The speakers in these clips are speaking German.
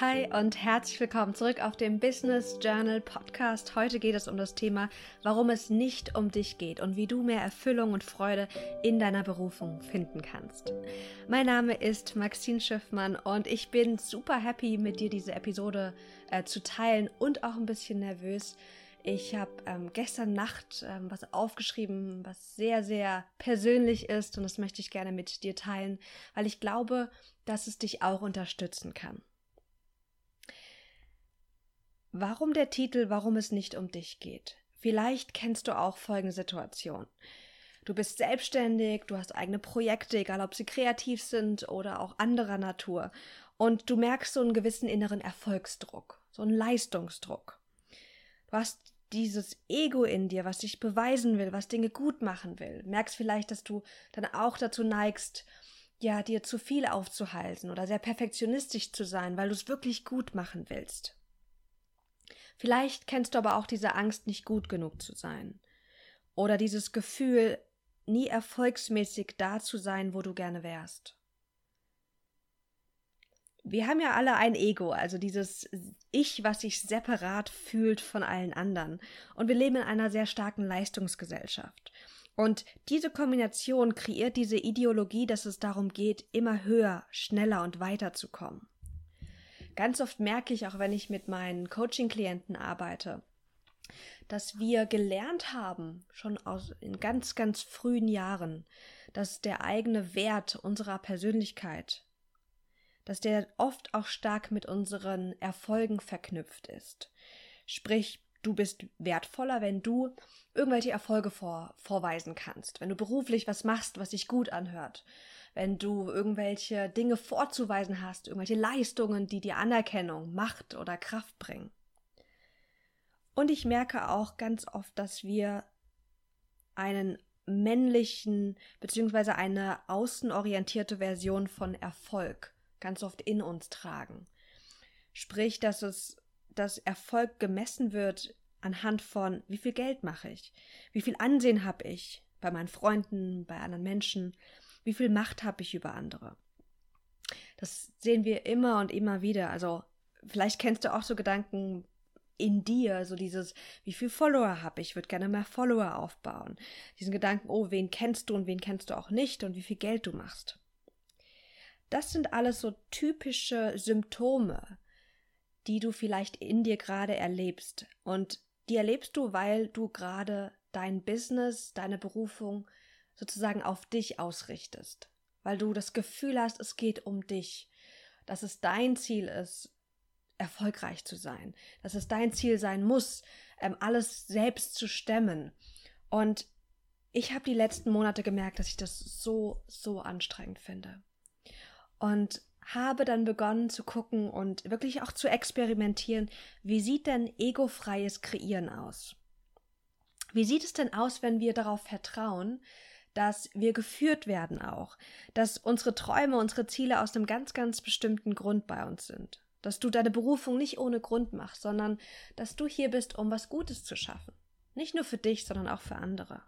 Hi und herzlich willkommen zurück auf dem Business Journal Podcast. Heute geht es um das Thema, warum es nicht um dich geht und wie du mehr Erfüllung und Freude in deiner Berufung finden kannst. Mein Name ist Maxine Schiffmann und ich bin super happy, mit dir diese Episode äh, zu teilen und auch ein bisschen nervös. Ich habe ähm, gestern Nacht ähm, was aufgeschrieben, was sehr, sehr persönlich ist und das möchte ich gerne mit dir teilen, weil ich glaube, dass es dich auch unterstützen kann. Warum der Titel, warum es nicht um dich geht? Vielleicht kennst du auch folgende Situation. Du bist selbstständig, du hast eigene Projekte, egal ob sie kreativ sind oder auch anderer Natur. Und du merkst so einen gewissen inneren Erfolgsdruck, so einen Leistungsdruck. Du hast dieses Ego in dir, was dich beweisen will, was Dinge gut machen will. Merkst vielleicht, dass du dann auch dazu neigst, ja, dir zu viel aufzuhalten oder sehr perfektionistisch zu sein, weil du es wirklich gut machen willst. Vielleicht kennst du aber auch diese Angst, nicht gut genug zu sein. Oder dieses Gefühl, nie erfolgsmäßig da zu sein, wo du gerne wärst. Wir haben ja alle ein Ego, also dieses Ich, was sich separat fühlt von allen anderen. Und wir leben in einer sehr starken Leistungsgesellschaft. Und diese Kombination kreiert diese Ideologie, dass es darum geht, immer höher, schneller und weiter zu kommen ganz oft merke ich, auch wenn ich mit meinen Coaching-Klienten arbeite, dass wir gelernt haben, schon aus, in ganz, ganz frühen Jahren, dass der eigene Wert unserer Persönlichkeit, dass der oft auch stark mit unseren Erfolgen verknüpft ist. Sprich, du bist wertvoller, wenn du irgendwelche Erfolge vor, vorweisen kannst, wenn du beruflich was machst, was sich gut anhört, wenn du irgendwelche Dinge vorzuweisen hast, irgendwelche Leistungen, die dir Anerkennung, Macht oder Kraft bringen. Und ich merke auch ganz oft, dass wir einen männlichen beziehungsweise eine außenorientierte Version von Erfolg ganz oft in uns tragen. Sprich, dass es dass Erfolg gemessen wird anhand von wie viel Geld mache ich, wie viel Ansehen habe ich bei meinen Freunden, bei anderen Menschen, wie viel Macht habe ich über andere? Das sehen wir immer und immer wieder. Also vielleicht kennst du auch so Gedanken in dir, so dieses, wie viel Follower habe ich, ich würde gerne mehr Follower aufbauen. Diesen Gedanken, oh, wen kennst du und wen kennst du auch nicht und wie viel Geld du machst. Das sind alles so typische Symptome, die du vielleicht in dir gerade erlebst. Und die erlebst du, weil du gerade dein Business, deine Berufung sozusagen auf dich ausrichtest, weil du das Gefühl hast, es geht um dich, dass es dein Ziel ist, erfolgreich zu sein, dass es dein Ziel sein muss, ähm, alles selbst zu stemmen. Und ich habe die letzten Monate gemerkt, dass ich das so, so anstrengend finde. Und habe dann begonnen zu gucken und wirklich auch zu experimentieren, wie sieht denn egofreies Kreieren aus? Wie sieht es denn aus, wenn wir darauf vertrauen, dass wir geführt werden auch, dass unsere Träume, unsere Ziele aus einem ganz, ganz bestimmten Grund bei uns sind, dass du deine Berufung nicht ohne Grund machst, sondern dass du hier bist, um was Gutes zu schaffen. Nicht nur für dich, sondern auch für andere.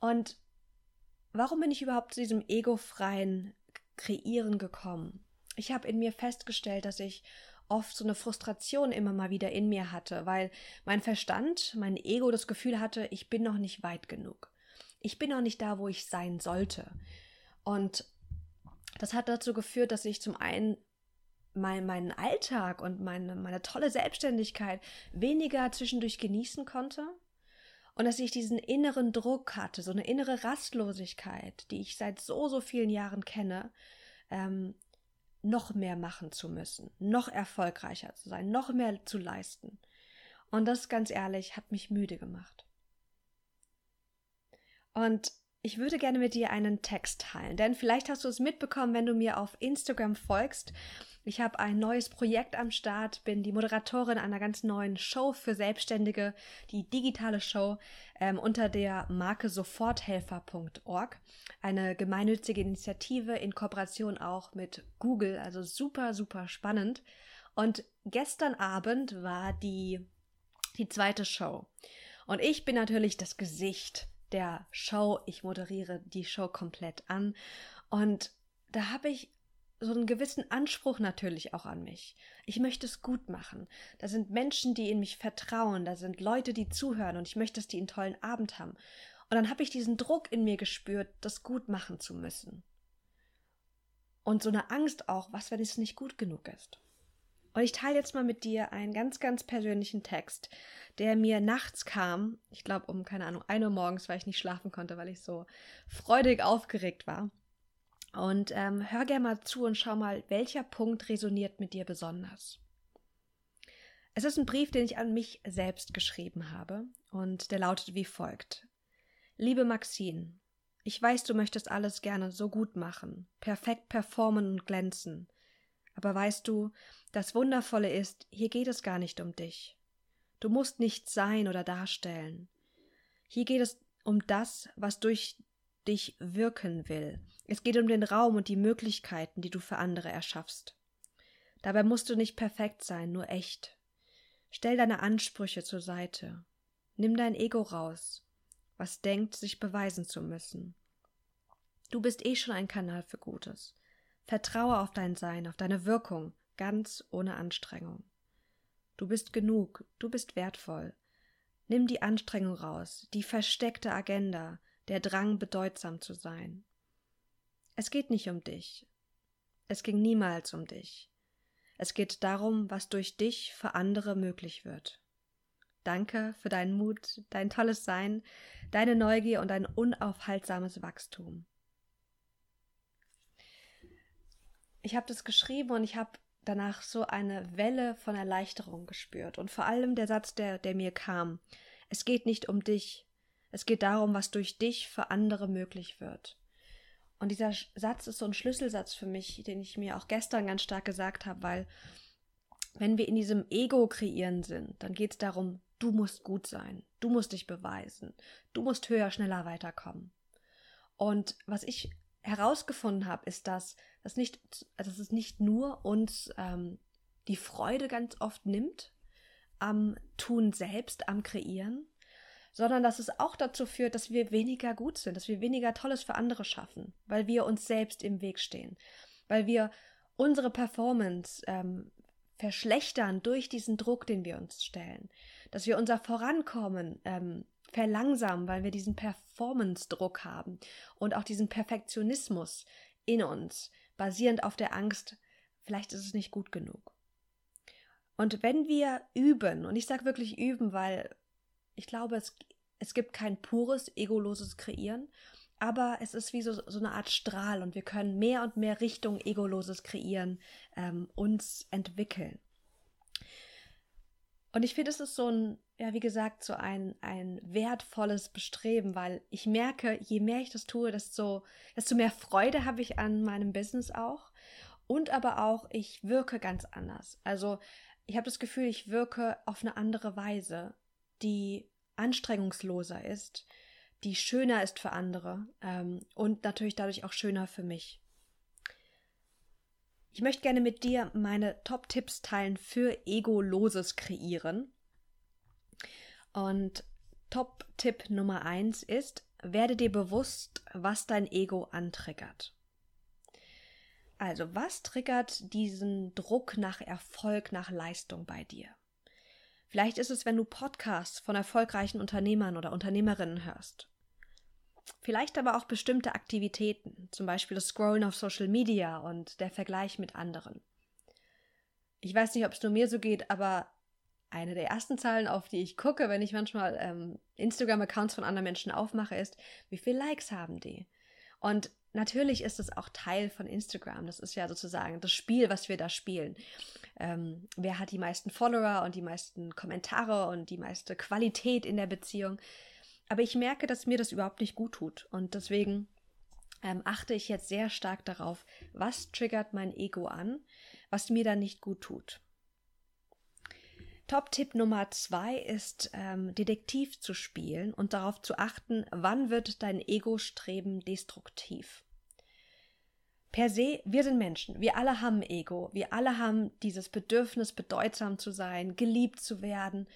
Und warum bin ich überhaupt zu diesem egofreien Kreieren gekommen? Ich habe in mir festgestellt, dass ich oft so eine Frustration immer mal wieder in mir hatte, weil mein Verstand, mein Ego das Gefühl hatte, ich bin noch nicht weit genug. Ich bin noch nicht da, wo ich sein sollte. Und das hat dazu geführt, dass ich zum einen mein, meinen Alltag und meine, meine tolle Selbstständigkeit weniger zwischendurch genießen konnte und dass ich diesen inneren Druck hatte, so eine innere Rastlosigkeit, die ich seit so, so vielen Jahren kenne, ähm, noch mehr machen zu müssen, noch erfolgreicher zu sein, noch mehr zu leisten. Und das, ganz ehrlich, hat mich müde gemacht. Und ich würde gerne mit dir einen Text teilen, denn vielleicht hast du es mitbekommen, wenn du mir auf Instagram folgst. Ich habe ein neues Projekt am Start, bin die Moderatorin einer ganz neuen Show für Selbstständige, die digitale Show ähm, unter der Marke soforthelfer.org. Eine gemeinnützige Initiative in Kooperation auch mit Google, also super, super spannend. Und gestern Abend war die, die zweite Show. Und ich bin natürlich das Gesicht der Show. Ich moderiere die Show komplett an. Und da habe ich so einen gewissen Anspruch natürlich auch an mich. Ich möchte es gut machen. Da sind Menschen, die in mich vertrauen, da sind Leute, die zuhören und ich möchte, dass die einen tollen Abend haben. Und dann habe ich diesen Druck in mir gespürt, das gut machen zu müssen. Und so eine Angst auch, was, wenn es nicht gut genug ist. Und ich teile jetzt mal mit dir einen ganz, ganz persönlichen Text, der mir nachts kam. Ich glaube, um, keine Ahnung, 1 Uhr morgens, weil ich nicht schlafen konnte, weil ich so freudig aufgeregt war. Und ähm, hör gerne mal zu und schau mal, welcher Punkt resoniert mit dir besonders. Es ist ein Brief, den ich an mich selbst geschrieben habe und der lautet wie folgt. Liebe Maxine, ich weiß, du möchtest alles gerne so gut machen, perfekt performen und glänzen. Aber weißt du, das Wundervolle ist, hier geht es gar nicht um dich. Du musst nichts sein oder darstellen. Hier geht es um das, was durch dich wirken will. Es geht um den Raum und die Möglichkeiten, die du für andere erschaffst. Dabei musst du nicht perfekt sein, nur echt. Stell deine Ansprüche zur Seite. Nimm dein Ego raus, was denkt, sich beweisen zu müssen. Du bist eh schon ein Kanal für Gutes. Vertraue auf dein Sein, auf deine Wirkung, ganz ohne Anstrengung. Du bist genug, du bist wertvoll. Nimm die Anstrengung raus, die versteckte Agenda, der Drang, bedeutsam zu sein. Es geht nicht um dich. Es ging niemals um dich. Es geht darum, was durch dich für andere möglich wird. Danke für deinen Mut, dein tolles Sein, deine Neugier und dein unaufhaltsames Wachstum. Ich habe das geschrieben und ich habe danach so eine Welle von Erleichterung gespürt. Und vor allem der Satz, der, der mir kam. Es geht nicht um dich. Es geht darum, was durch dich für andere möglich wird. Und dieser Satz ist so ein Schlüsselsatz für mich, den ich mir auch gestern ganz stark gesagt habe, weil wenn wir in diesem Ego kreieren sind, dann geht es darum, du musst gut sein, du musst dich beweisen, du musst höher, schneller weiterkommen. Und was ich herausgefunden habe, ist, dass, das nicht, dass es nicht nur uns ähm, die Freude ganz oft nimmt am Tun selbst, am Kreieren, sondern dass es auch dazu führt, dass wir weniger gut sind, dass wir weniger Tolles für andere schaffen, weil wir uns selbst im Weg stehen, weil wir unsere Performance ähm, verschlechtern durch diesen Druck, den wir uns stellen, dass wir unser Vorankommen ähm, verlangsamen, weil wir diesen Performance-Druck haben und auch diesen Perfektionismus in uns, basierend auf der Angst, vielleicht ist es nicht gut genug. Und wenn wir üben, und ich sage wirklich üben, weil ich glaube, es, es gibt kein pures, egoloses Kreieren, aber es ist wie so, so eine Art Strahl und wir können mehr und mehr Richtung egoloses Kreieren ähm, uns entwickeln. Und ich finde, es ist so ein, ja, wie gesagt, so ein, ein wertvolles Bestreben, weil ich merke, je mehr ich das tue, desto, desto mehr Freude habe ich an meinem Business auch. Und aber auch, ich wirke ganz anders. Also, ich habe das Gefühl, ich wirke auf eine andere Weise die anstrengungsloser ist, die schöner ist für andere ähm, und natürlich dadurch auch schöner für mich. Ich möchte gerne mit dir meine Top-Tipps teilen für egoloses Kreieren. Und Top-Tipp Nummer eins ist, werde dir bewusst, was dein Ego antriggert. Also, was triggert diesen Druck nach Erfolg, nach Leistung bei dir? Vielleicht ist es, wenn du Podcasts von erfolgreichen Unternehmern oder Unternehmerinnen hörst. Vielleicht aber auch bestimmte Aktivitäten, zum Beispiel das Scrollen auf Social Media und der Vergleich mit anderen. Ich weiß nicht, ob es nur mir so geht, aber eine der ersten Zahlen, auf die ich gucke, wenn ich manchmal ähm, Instagram-Accounts von anderen Menschen aufmache, ist, wie viele Likes haben die? Und natürlich ist es auch Teil von Instagram. Das ist ja sozusagen das Spiel, was wir da spielen. Ähm, wer hat die meisten Follower und die meisten Kommentare und die meiste Qualität in der Beziehung? Aber ich merke, dass mir das überhaupt nicht gut tut. Und deswegen ähm, achte ich jetzt sehr stark darauf, was triggert mein Ego an, was mir dann nicht gut tut. Top-Tipp Nummer zwei ist, ähm, Detektiv zu spielen und darauf zu achten, wann wird dein Ego-Streben destruktiv. Per se, wir sind Menschen, wir alle haben Ego, wir alle haben dieses Bedürfnis, bedeutsam zu sein, geliebt zu werden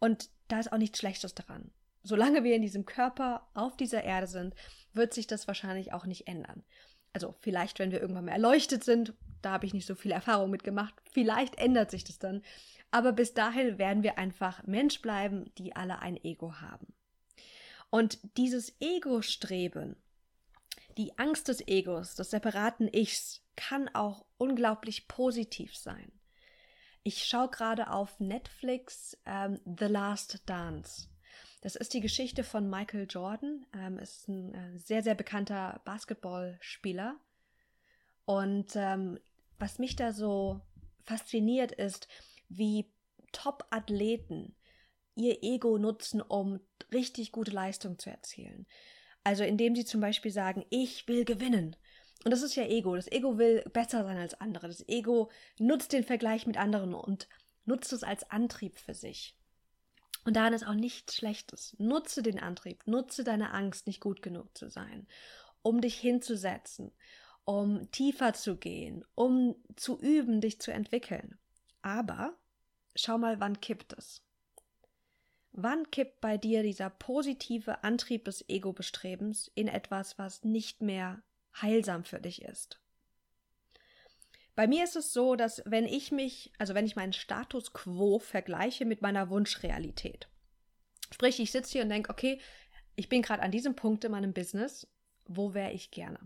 und da ist auch nichts Schlechtes daran. Solange wir in diesem Körper auf dieser Erde sind, wird sich das wahrscheinlich auch nicht ändern. Also vielleicht, wenn wir irgendwann mal erleuchtet sind, da habe ich nicht so viel Erfahrung mitgemacht, vielleicht ändert sich das dann. Aber bis dahin werden wir einfach Mensch bleiben, die alle ein Ego haben. Und dieses Ego-Streben, die Angst des Egos, des separaten Ichs, kann auch unglaublich positiv sein. Ich schaue gerade auf Netflix ähm, The Last Dance. Das ist die Geschichte von Michael Jordan. Ähm, ist ein äh, sehr, sehr bekannter Basketballspieler. Und ähm, was mich da so fasziniert ist, wie Top-Athleten ihr Ego nutzen, um richtig gute Leistung zu erzielen. Also indem sie zum Beispiel sagen, ich will gewinnen. Und das ist ja Ego. Das Ego will besser sein als andere. Das Ego nutzt den Vergleich mit anderen und nutzt es als Antrieb für sich. Und daran ist auch nichts Schlechtes. Nutze den Antrieb, nutze deine Angst, nicht gut genug zu sein, um dich hinzusetzen, um tiefer zu gehen, um zu üben, dich zu entwickeln. Aber schau mal, wann kippt es? Wann kippt bei dir dieser positive Antrieb des Ego-Bestrebens in etwas, was nicht mehr heilsam für dich ist. Bei mir ist es so, dass wenn ich mich, also wenn ich meinen Status quo vergleiche mit meiner Wunschrealität, sprich, ich sitze hier und denke, okay, ich bin gerade an diesem Punkt in meinem Business, wo wäre ich gerne?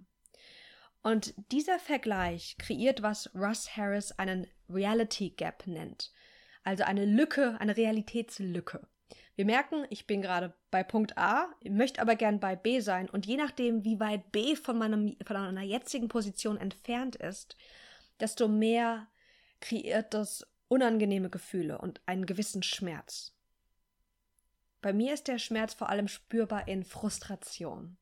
Und dieser Vergleich kreiert, was Russ Harris einen Reality Gap nennt. Also eine Lücke, eine Realitätslücke. Wir merken, ich bin gerade bei Punkt A, möchte aber gern bei B sein und je nachdem, wie weit B von, meinem, von meiner jetzigen Position entfernt ist, desto mehr kreiert das unangenehme Gefühle und einen gewissen Schmerz. Bei mir ist der Schmerz vor allem spürbar in Frustration.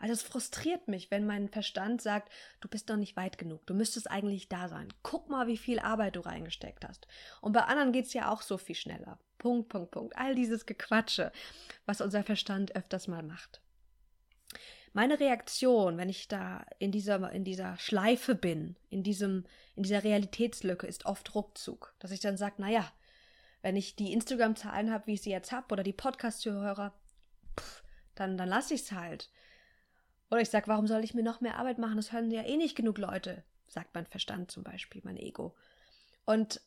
Also es frustriert mich, wenn mein Verstand sagt, du bist noch nicht weit genug, du müsstest eigentlich da sein. Guck mal, wie viel Arbeit du reingesteckt hast. Und bei anderen geht es ja auch so viel schneller. Punkt, Punkt, Punkt. All dieses Gequatsche, was unser Verstand öfters mal macht. Meine Reaktion, wenn ich da in dieser, in dieser Schleife bin, in, diesem, in dieser Realitätslücke, ist oft Ruckzug. Dass ich dann sage, naja, wenn ich die Instagram-Zahlen habe, wie ich sie jetzt habe, oder die Podcast-Zuhörer, dann, dann lasse ich es halt. Oder ich sage, warum soll ich mir noch mehr Arbeit machen? Das hören ja eh nicht genug Leute, sagt mein Verstand zum Beispiel, mein Ego. Und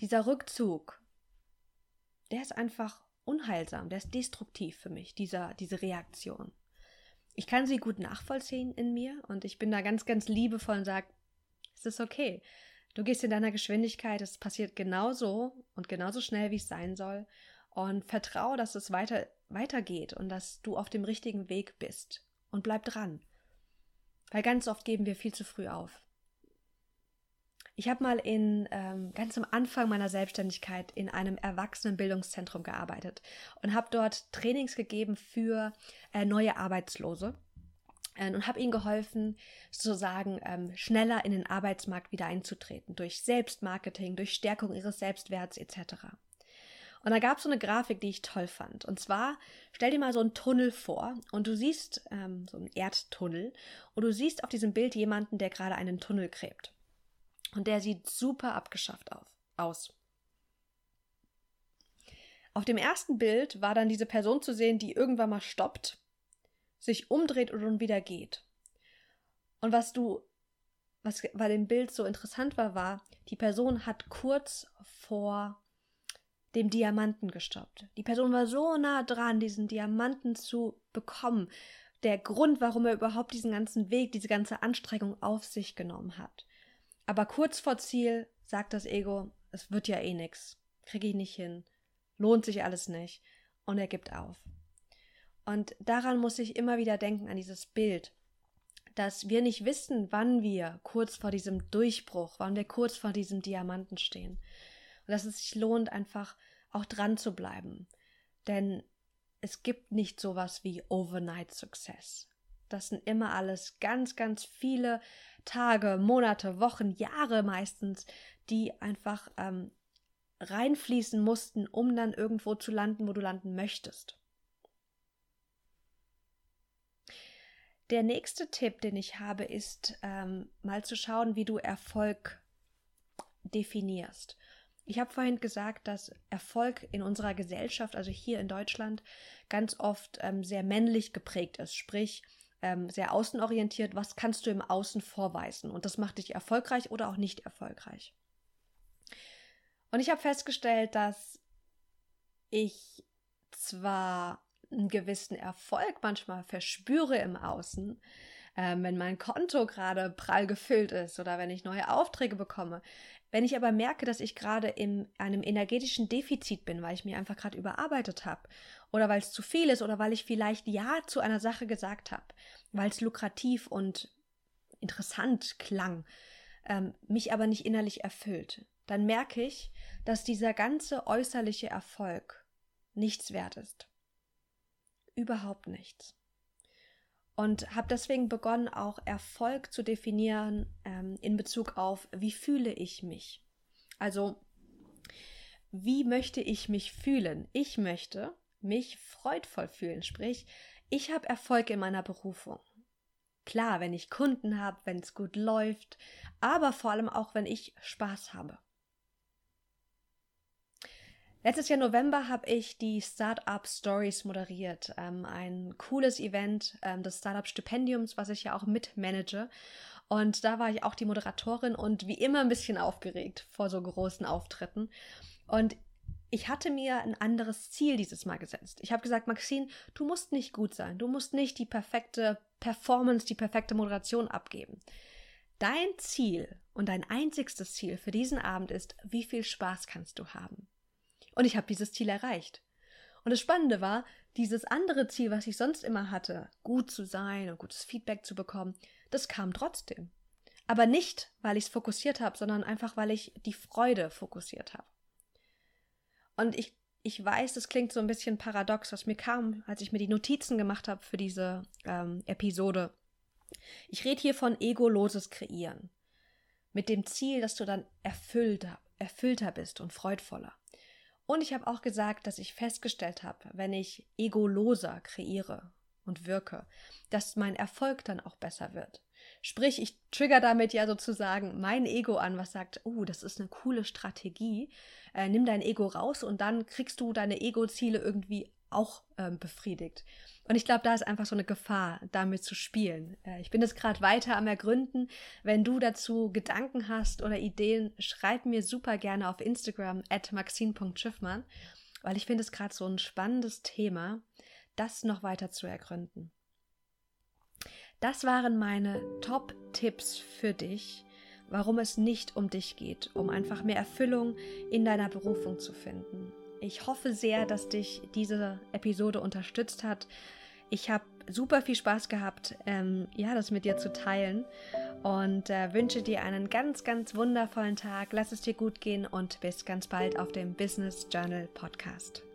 dieser Rückzug, der ist einfach unheilsam, der ist destruktiv für mich, dieser, diese Reaktion. Ich kann sie gut nachvollziehen in mir und ich bin da ganz, ganz liebevoll und sage, es ist okay. Du gehst in deiner Geschwindigkeit, es passiert genauso und genauso schnell, wie es sein soll. Und vertraue, dass es weiter, weitergeht und dass du auf dem richtigen Weg bist und bleib dran. Weil ganz oft geben wir viel zu früh auf. Ich habe mal in ähm, ganz am Anfang meiner Selbstständigkeit in einem Erwachsenenbildungszentrum gearbeitet und habe dort Trainings gegeben für äh, neue Arbeitslose äh, und habe ihnen geholfen, sozusagen ähm, schneller in den Arbeitsmarkt wieder einzutreten durch Selbstmarketing, durch Stärkung ihres Selbstwerts etc. Und da gab es so eine Grafik, die ich toll fand. Und zwar, stell dir mal so einen Tunnel vor und du siehst ähm, so einen Erdtunnel und du siehst auf diesem Bild jemanden, der gerade einen Tunnel gräbt. Und der sieht super abgeschafft auf, aus. Auf dem ersten Bild war dann diese Person zu sehen, die irgendwann mal stoppt, sich umdreht und dann wieder geht. Und was du, was bei dem Bild so interessant war, war, die Person hat kurz vor dem Diamanten gestoppt. Die Person war so nah dran, diesen Diamanten zu bekommen. Der Grund, warum er überhaupt diesen ganzen Weg, diese ganze Anstrengung auf sich genommen hat. Aber kurz vor Ziel sagt das Ego, es wird ja eh nix. Kriege ich nicht hin. Lohnt sich alles nicht. Und er gibt auf. Und daran muss ich immer wieder denken, an dieses Bild, dass wir nicht wissen, wann wir kurz vor diesem Durchbruch, wann wir kurz vor diesem Diamanten stehen und dass es sich lohnt, einfach auch dran zu bleiben. Denn es gibt nicht sowas wie Overnight Success. Das sind immer alles ganz, ganz viele Tage, Monate, Wochen, Jahre meistens, die einfach ähm, reinfließen mussten, um dann irgendwo zu landen, wo du landen möchtest. Der nächste Tipp, den ich habe, ist ähm, mal zu schauen, wie du Erfolg definierst. Ich habe vorhin gesagt, dass Erfolg in unserer Gesellschaft, also hier in Deutschland, ganz oft ähm, sehr männlich geprägt ist. Sprich, ähm, sehr außenorientiert. Was kannst du im Außen vorweisen? Und das macht dich erfolgreich oder auch nicht erfolgreich. Und ich habe festgestellt, dass ich zwar einen gewissen Erfolg manchmal verspüre im Außen, ähm, wenn mein Konto gerade prall gefüllt ist oder wenn ich neue Aufträge bekomme. Wenn ich aber merke, dass ich gerade in einem energetischen Defizit bin, weil ich mich einfach gerade überarbeitet habe oder weil es zu viel ist oder weil ich vielleicht Ja zu einer Sache gesagt habe, weil es lukrativ und interessant klang, ähm, mich aber nicht innerlich erfüllt, dann merke ich, dass dieser ganze äußerliche Erfolg nichts wert ist. Überhaupt nichts. Und habe deswegen begonnen, auch Erfolg zu definieren ähm, in Bezug auf, wie fühle ich mich. Also, wie möchte ich mich fühlen? Ich möchte mich freudvoll fühlen, sprich, ich habe Erfolg in meiner Berufung. Klar, wenn ich Kunden habe, wenn es gut läuft, aber vor allem auch, wenn ich Spaß habe. Letztes Jahr November habe ich die Startup Stories moderiert. Ähm, ein cooles Event ähm, des Startup Stipendiums, was ich ja auch mitmanage. Und da war ich auch die Moderatorin und wie immer ein bisschen aufgeregt vor so großen Auftritten. Und ich hatte mir ein anderes Ziel dieses Mal gesetzt. Ich habe gesagt, Maxine, du musst nicht gut sein. Du musst nicht die perfekte Performance, die perfekte Moderation abgeben. Dein Ziel und dein einzigstes Ziel für diesen Abend ist, wie viel Spaß kannst du haben? Und ich habe dieses Ziel erreicht. Und das Spannende war, dieses andere Ziel, was ich sonst immer hatte, gut zu sein und gutes Feedback zu bekommen, das kam trotzdem. Aber nicht, weil ich es fokussiert habe, sondern einfach, weil ich die Freude fokussiert habe. Und ich, ich weiß, das klingt so ein bisschen paradox, was mir kam, als ich mir die Notizen gemacht habe für diese ähm, Episode. Ich rede hier von egoloses Kreieren. Mit dem Ziel, dass du dann erfüllter, erfüllter bist und freudvoller. Und ich habe auch gesagt, dass ich festgestellt habe, wenn ich egoloser kreiere und wirke, dass mein Erfolg dann auch besser wird. Sprich, ich trigger damit ja sozusagen mein Ego an, was sagt, oh, das ist eine coole Strategie. Äh, nimm dein Ego raus und dann kriegst du deine Ego-Ziele irgendwie auch ähm, befriedigt. Und ich glaube, da ist einfach so eine Gefahr, damit zu spielen. Äh, ich bin es gerade weiter am Ergründen. Wenn du dazu Gedanken hast oder Ideen, schreib mir super gerne auf Instagram at maxine.schiffmann, weil ich finde es gerade so ein spannendes Thema, das noch weiter zu ergründen. Das waren meine Top-Tipps für dich, warum es nicht um dich geht, um einfach mehr Erfüllung in deiner Berufung zu finden. Ich hoffe sehr, dass dich diese Episode unterstützt hat. Ich habe super viel Spaß gehabt, ähm, ja, das mit dir zu teilen und äh, wünsche dir einen ganz, ganz wundervollen Tag. Lass es dir gut gehen und bis ganz bald auf dem Business Journal Podcast.